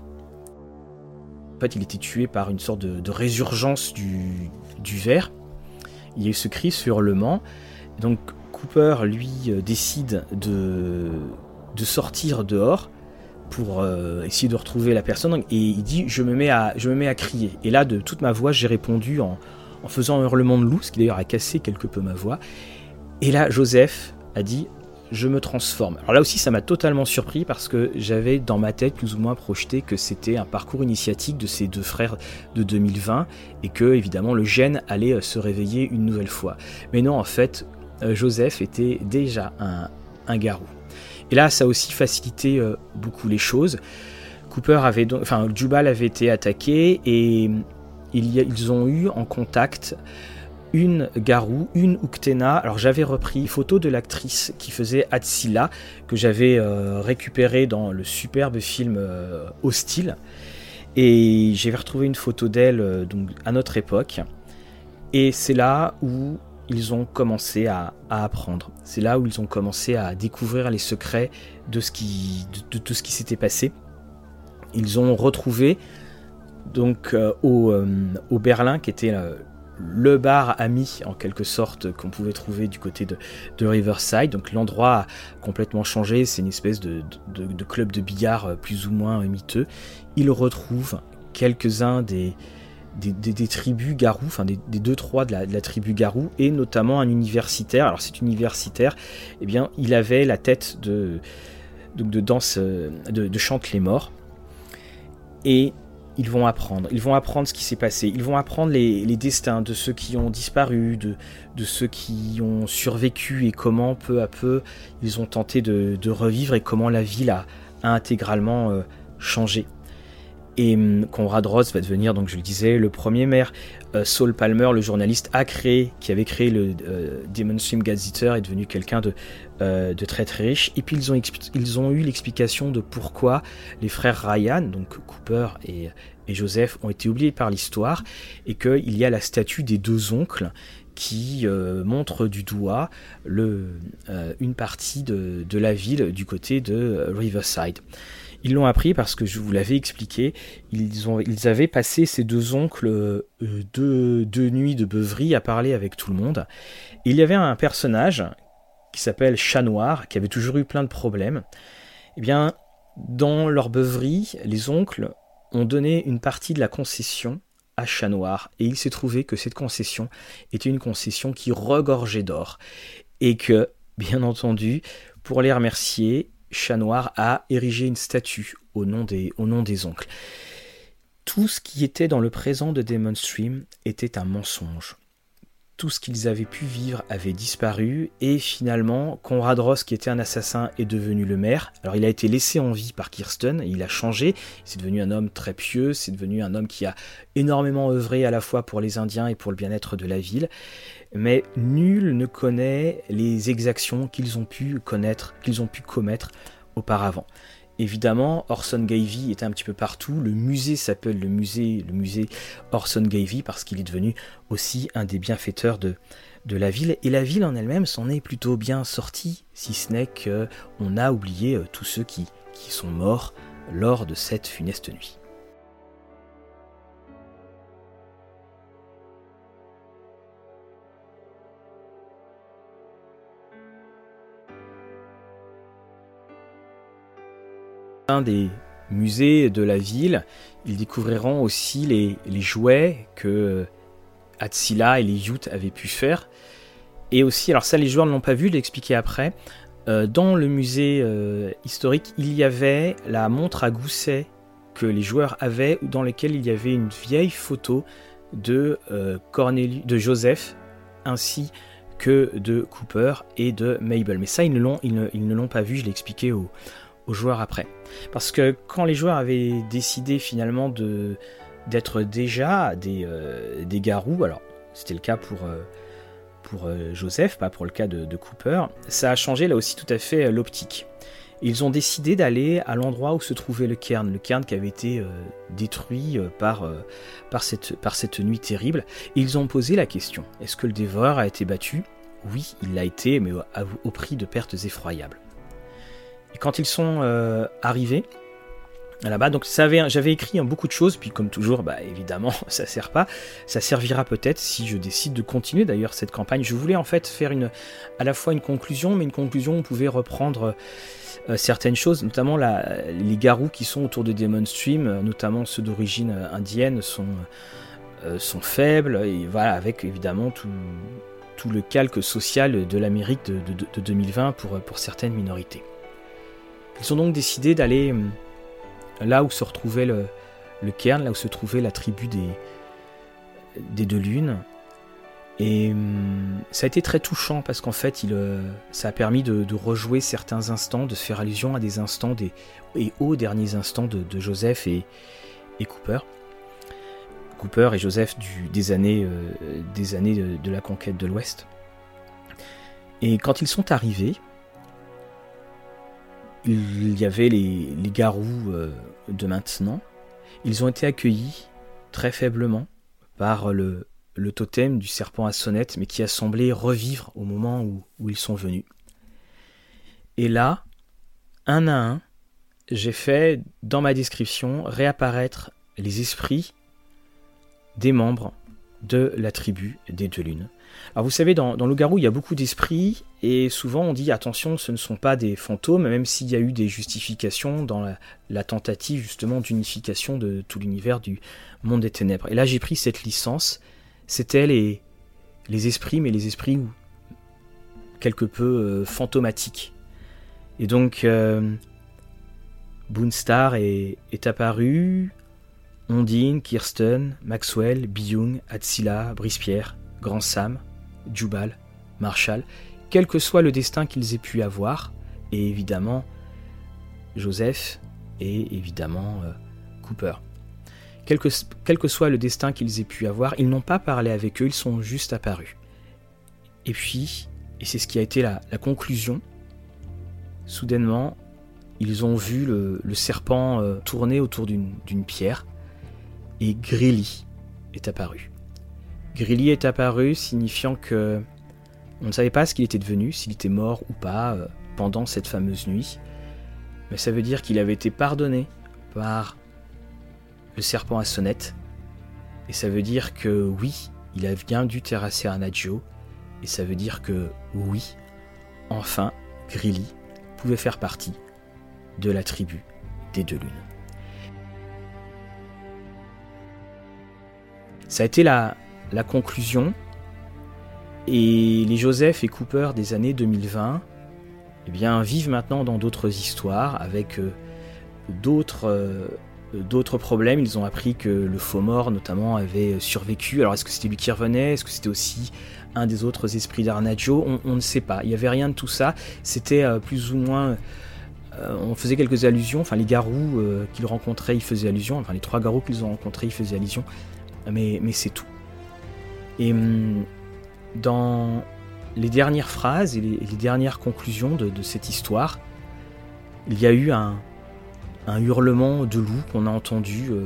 En fait, il était tué par une sorte de, résurgence du, du, verre. Il y a eu ce cri, ce hurlement. Donc Cooper, lui, euh, décide de, de sortir dehors pour essayer de retrouver la personne. Et il dit je me, mets à, je me mets à crier. Et là, de toute ma voix, j'ai répondu en, en faisant un hurlement de loup, ce qui d'ailleurs a cassé quelque peu ma voix. Et là, Joseph a dit je me transforme. Alors là aussi, ça m'a totalement surpris parce que j'avais dans ma tête plus ou moins projeté que c'était un parcours initiatique de ces deux frères de 2020 et que évidemment le gène allait euh, se réveiller une nouvelle fois. Mais non, en fait, euh, Joseph était déjà un, garou. Et là, ça a aussi facilité euh, beaucoup les choses. Cooper avait donc, enfin, Jubal avait été attaqué et ils ont eu en contact une Garou, une Uktena. Alors j'avais repris photo de l'actrice qui faisait Atsila, que j'avais euh, récupérée dans le superbe film euh, Hostile. Et j'avais retrouvé une photo d'elle euh, à notre époque. Et c'est là où ils ont commencé à, apprendre. C'est là où ils ont commencé à découvrir les secrets de, ce qui, de, tout ce qui s'était passé. Ils ont retrouvé donc au, au, Berlin, qui était le bar ami en quelque sorte qu'on pouvait trouver du côté de, Riverside. Donc l'endroit a complètement changé, c'est une espèce de, club de billard euh, plus ou moins miteux. Il retrouve quelques-uns des, des, tribus Garou, enfin des, deux trois de la, tribu Garou, et notamment un universitaire. Alors cet universitaire, eh bien, il avait la tête de, de danse, euh, de, de chante les morts. Et ils vont apprendre. Ils vont apprendre ce qui s'est passé. Ils vont apprendre les, destins de ceux qui ont disparu, de, ceux qui ont survécu et comment peu à peu ils ont tenté de, revivre et comment la ville a, intégralement euh, changé. Et hum, Conrad Ross va devenir, donc je le disais, le premier maire. Euh, Saul Palmer, le journaliste, a créé, qui avait créé le euh, Demon Swim Gazetteer, est devenu quelqu'un de, de très très riche. Et puis ils ont, eu l'explication de pourquoi les frères Ryan, donc Cooper et, Joseph, ont été oubliés par l'histoire, et qu'il y a la statue des deux oncles qui montre du doigt une partie de, la ville du côté de Riverside. Ils l'ont appris parce que je vous l'avais expliqué, ils, avaient passé ces deux oncles euh, deux, deux, nuits de beuverie à parler avec tout le monde. il y avait un personnage qui s'appelle Chat Noir, qui avait toujours eu plein de problèmes. Eh bien, dans leur beuverie, les oncles ont donné une partie de la concession à Chat Noir, et il s'est trouvé que cette concession était une concession qui regorgeait d'or, et que, bien entendu, pour les remercier, Chat Noir a érigé une statue au nom des, oncles. Tout ce qui était dans le présent de Demon Stream était un mensonge. Tout ce qu'ils avaient pu vivre avait disparu et finalement Conrad Ross qui était un assassin est devenu le maire. Alors il a été laissé en vie par Kirsten il a changé. C'est devenu un homme très pieux, c'est devenu un homme qui a énormément œuvré à la fois pour les Indiens et pour le bien-être de la ville mais nul ne connaît les exactions qu'ils ont pu connaître, qu'ils ont pu commettre auparavant. Évidemment, Orson Gavey était un petit peu partout. Le musée s'appelle le musée, Orson Gavey parce qu'il est devenu aussi un des bienfaiteurs de, la ville. Et la ville en elle-même s'en est plutôt bien sortie, si ce n'est qu'on a oublié euh, tous ceux qui sont morts lors de cette funeste nuit. Des musées de la ville, ils découvriront aussi les, jouets que Atsila et les Youth avaient pu faire. Et aussi, alors ça les joueurs ne l'ont pas vu, je l'ai expliqué après, euh, dans le musée euh, historique, il y avait la montre à gousset que les joueurs avaient, dans laquelle il y avait une vieille photo de, euh, de Joseph, ainsi que de Cooper et de Mabel. Mais ça, ils ne l'ont, ils ne, l'ont pas vu, je l'ai expliqué aux, aux, joueurs après. Parce que quand les joueurs avaient décidé finalement de, d'être déjà des, des garous, alors c'était le cas pour pour euh, Joseph, pas pour le cas de, Cooper, ça a changé là aussi tout à fait euh, l'optique. Ils ont décidé d'aller à l'endroit où se trouvait le cairn, le cairn qui avait été euh, détruit par, par, cette, par cette nuit terrible. ils ont posé la question est-ce que le dévoreur a été battu? Oui, il l'a été, mais au, prix de pertes effroyables. Et quand ils sont arrivés, là-bas. Donc j'avais écrit beaucoup de choses, puis comme toujours, bah, évidemment, ça sert pas. Ça servira peut-être si je décide de continuer d'ailleurs cette campagne. Je voulais en fait faire une, à la fois une conclusion, mais une conclusion où on pouvait reprendre euh, certaines choses, notamment les garous qui sont autour de Demon Stream, notamment ceux d'origine euh, indienne, sont, euh, faibles, et voilà, avec évidemment tout, le calque social de l'Amérique de, de, 2020 pour, pour certaines minorités. Ils ont donc décidé d'aller hum, là où se retrouvait le, cairn, là où se trouvait la tribu des, des deux lunes. Et hum, ça a été très touchant parce qu'en fait, euh, ça a permis de, rejouer certains instants, de se faire allusion à des instants des, et aux derniers instants de, Joseph et, Cooper. Cooper et Joseph des années, euh, des années de, la conquête de l'Ouest. Et quand ils sont arrivés, il y avait les, garous euh, de maintenant. Ils ont été accueillis très faiblement par le, totem du serpent à sonnette, mais qui a semblé revivre au moment où, où ils sont venus. Et là, un à un, j'ai fait dans ma description réapparaître les esprits des membres de la tribu des deux lunes. Alors vous savez, dans, le garou, il y a beaucoup d'esprits, et souvent on dit attention, ce ne sont pas des fantômes, même s'il y a eu des justifications dans la, tentative justement d'unification de tout l'univers du monde des ténèbres. Et là j'ai pris cette licence, c'était les, les esprits, mais les esprits quelque peu euh, fantomatiques. Et donc euh, Boonstar est, est apparu, Ondine, Kirsten, Maxwell, Byung, Atsila, Brispierre, Grand Sam, Jubal, Marshall, quel que soit le destin qu'ils aient pu avoir, et évidemment Joseph et évidemment euh, Cooper. Quel que, soit le destin qu'ils aient pu avoir, ils n'ont pas parlé avec eux, ils sont juste apparus. Et puis, et c'est ce qui a été la, conclusion, soudainement, ils ont vu le, serpent euh, tourner autour d'une pierre, et Grilly est apparu. Grilly est apparu, signifiant que on ne savait pas ce qu'il était devenu, s'il était mort ou pas euh, pendant cette fameuse nuit. Mais ça veut dire qu'il avait été pardonné par le serpent à sonnette. Et ça veut dire que oui, il a bien dû terrasser Anadio. Et ça veut dire que oui, enfin, Grilly pouvait faire partie de la tribu des deux lunes. Ça a été la, la conclusion. Et les Joseph et Cooper des années 2020 eh bien, vivent maintenant dans d'autres histoires avec euh, d'autres euh, d'autres problèmes. Ils ont appris que le faux mort, notamment, avait survécu. Alors, est-ce que c'était lui qui revenait? Est-ce que c'était aussi un des autres esprits d'Arnaggio? On, ne sait pas. Il n'y avait rien de tout ça. C'était euh, plus ou moins. on faisait quelques allusions. Enfin, les garous qu'ils rencontraient, ils faisaient allusion. Enfin, les trois garous qu'ils ont rencontrés, ils faisaient allusion. Mais c'est tout. Et hum, dans les dernières phrases et les, dernières conclusions de, cette histoire, il y a eu un, hurlement de loup qu'on a entendu euh,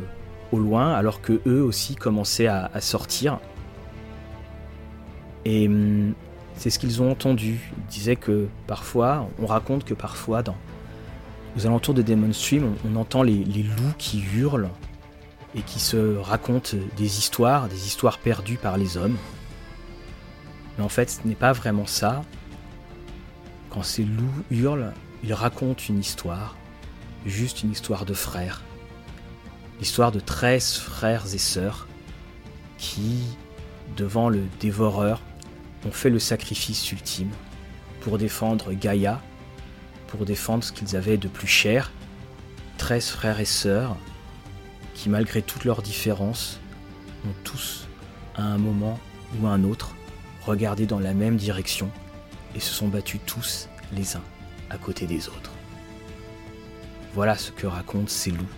au loin, alors que eux aussi commençaient à, sortir. Et hum, c'est ce qu'ils ont entendu. Ils disaient que parfois, on raconte que parfois, aux alentours de Demon Stream, on, entend les, loups qui hurlent et qui se racontent des histoires, des histoires perdues par les hommes. Mais en fait, ce n'est pas vraiment ça. Quand ces loups hurlent, ils racontent une histoire, juste une histoire de frères. L'histoire de 13 frères et sœurs qui, devant le dévoreur, ont fait le sacrifice ultime pour défendre Gaïa, pour défendre ce qu'ils avaient de plus cher. 13 frères et sœurs qui, malgré toutes leurs différences, ont tous, à un moment ou à un autre, regardé dans la même direction et se sont battus tous les uns à côté des autres. Voilà ce que racontent ces loups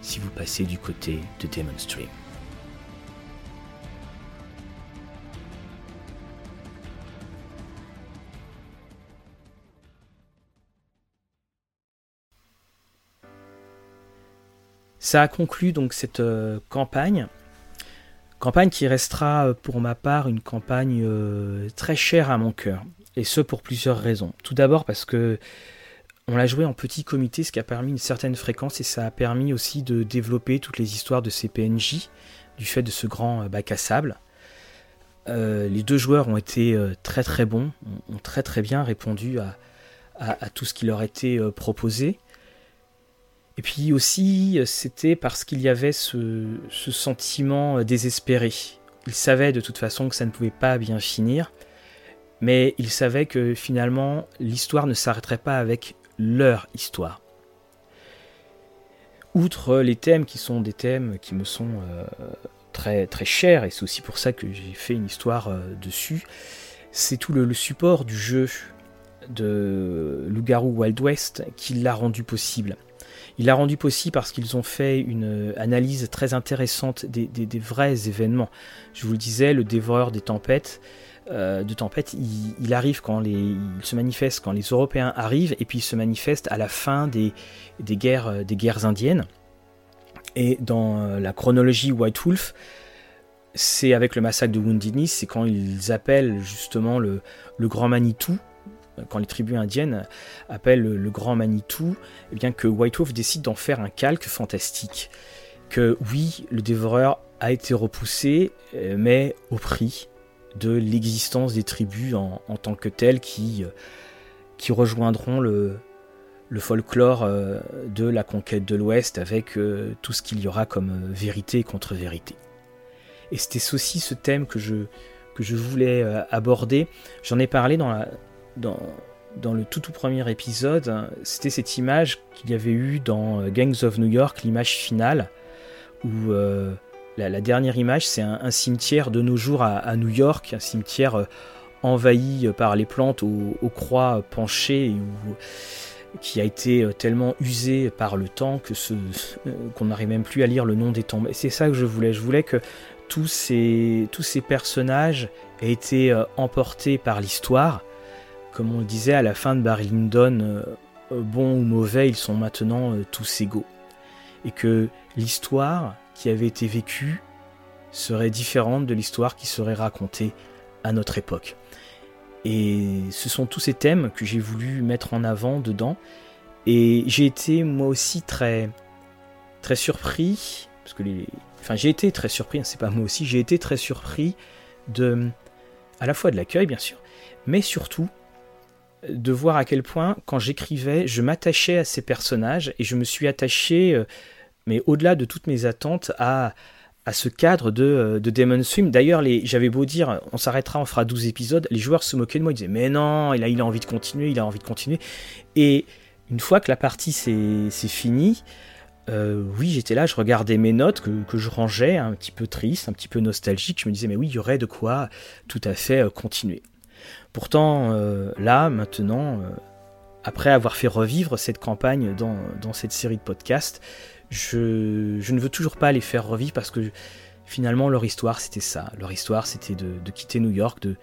si vous passez du côté de Demon Stream. Ça a conclu donc cette euh, campagne. Campagne qui restera euh, pour ma part une campagne euh, très chère à mon cœur. Et ce pour plusieurs raisons. Tout d'abord parce que on l'a joué en petit comité, ce qui a permis une certaine fréquence et ça a permis aussi de développer toutes les histoires de ces PNJ du fait de ce grand bac à sable. les deux joueurs ont été très très bons, ont très très bien répondu à, à tout ce qui leur était proposé. Et puis aussi, c'était parce qu'il y avait ce, sentiment désespéré. Ils savaient de toute façon que ça ne pouvait pas bien finir, mais ils savaient que finalement, l'histoire ne s'arrêterait pas avec leur histoire. Outre les thèmes qui sont des thèmes qui me sont euh, très, très chers, et c'est aussi pour ça que j'ai fait une histoire euh, dessus, c'est tout le, support du jeu de Loup-Garou Wild West qui l'a rendu possible. Il l'a rendu possible parce qu'ils ont fait une euh, analyse très intéressante des, vrais événements. Je vous le disais, le dévoreur des tempêtes, euh, de tempête, il, arrive quand les, il se manifeste quand les Européens arrivent et puis il se manifeste à la fin des, guerres, euh, des guerres indiennes. Et dans la chronologie White Wolf, c'est avec le massacre de Wounded Knee, c'est quand ils appellent justement le Grand Manitou, quand les tribus indiennes appellent le, grand Manitou, eh bien que White Wolf décide d'en faire un calque fantastique. Que oui, le dévoreur a été repoussé, euh, mais au prix de l'existence des tribus en, tant que telles qui, euh, qui rejoindront le, le folklore euh, de la conquête de l'Ouest avec tout ce qu'il y aura comme vérité contre vérité. Et c'était aussi ce thème que je, que je voulais aborder. J'en ai parlé dans la, dans, le tout tout premier épisode, c'était cette image qu'il y avait eu dans euh, Gangs of New York, l'image finale, où euh, la, dernière image, c'est un, cimetière de nos jours à, New York, un cimetière euh, envahi par les plantes aux, croix penchées, qui a été tellement usé par le temps que qu'on n'arrive même plus à lire le nom des tombes. Et c'est ça que je voulais. Je voulais que tous ces, tous ces personnages aient été emportés par l'histoire comme on le disait à la fin de Barry Lyndon, euh, euh, bon ou mauvais, ils sont maintenant euh, tous égaux. Et que l'histoire qui avait été vécue serait différente de l'histoire qui serait racontée à notre époque. Et ce sont tous ces thèmes que j'ai voulu mettre en avant dedans. Et j'ai été moi aussi très, surpris, parce que enfin j'ai été très surpris, hein, c'est pas moi aussi, j'ai été très surpris de, à la fois de l'accueil bien sûr, mais surtout de voir à quel point, quand j'écrivais, je m'attachais à ces personnages et je me suis attaché, euh, mais au-delà de toutes mes attentes, à, à ce cadre de, euh, de Demon Swim. D'ailleurs, j'avais beau dire, on s'arrêtera, on fera 12 épisodes, les joueurs se moquaient de moi, ils disaient, mais non, il a, envie de continuer, il a envie de continuer. Et une fois que la partie c'est finie, euh, oui, j'étais là, je regardais mes notes que, que, je rangeais, un petit peu triste, un petit peu nostalgique. Je me disais, mais oui, il y aurait de quoi tout à fait continuer. Pourtant, euh, là, maintenant, euh, après avoir fait revivre cette campagne dans, cette série de podcasts, je, ne veux toujours pas les faire revivre parce que finalement, leur histoire, c'était ça. Leur histoire, c'était de, quitter New York, de,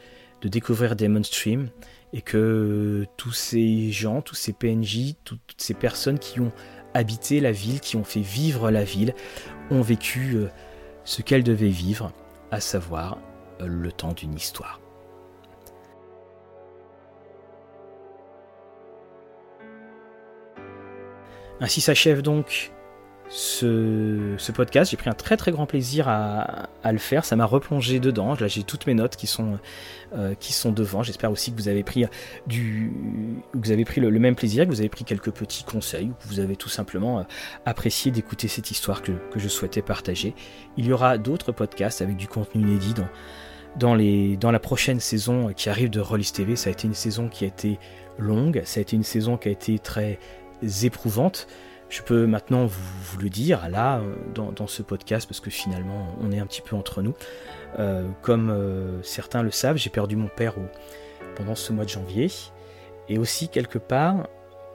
découvrir Demon Stream et que tous ces gens, tous ces PNJ, toutes ces personnes qui ont habité la ville, qui ont fait vivre la ville, ont vécu euh, ce qu'elles devaient vivre, à savoir le temps d'une histoire. Ainsi s'achève donc ce, podcast. J'ai pris un très très grand plaisir à, le faire. Ça m'a replongé dedans. Là, j'ai toutes mes notes qui sont, euh, qui sont devant. J'espère aussi que vous avez pris, du, vous avez pris le, même plaisir, que vous avez pris quelques petits conseils, ou que vous avez tout simplement euh, apprécié d'écouter cette histoire que, je souhaitais partager. Il y aura d'autres podcasts avec du contenu inédit dans, dans, les, dans la prochaine saison qui arrive de Rollis TV. Ça a été une saison qui a été longue, ça a été une saison qui a été très éprouvante. Je peux maintenant vous, le dire là, euh, dans, ce podcast, parce que finalement, on est un petit peu entre nous. Euh, comme euh, certains le savent, j'ai perdu mon père pendant ce mois de janvier. Et aussi, quelque part,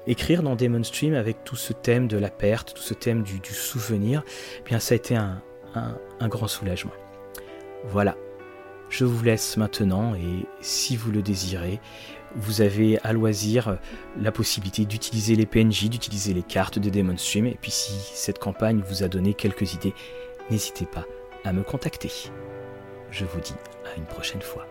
écrire dans Demon Stream avec tout ce thème de la perte, tout ce thème du, souvenir, eh bien ça a été un grand soulagement. Voilà, je vous laisse maintenant et si vous le désirez, vous avez à loisir la possibilité d'utiliser les PNJ, d'utiliser les cartes de Demon Stream. Et puis si cette campagne vous a donné quelques idées, n'hésitez pas à me contacter. Je vous dis à une prochaine fois.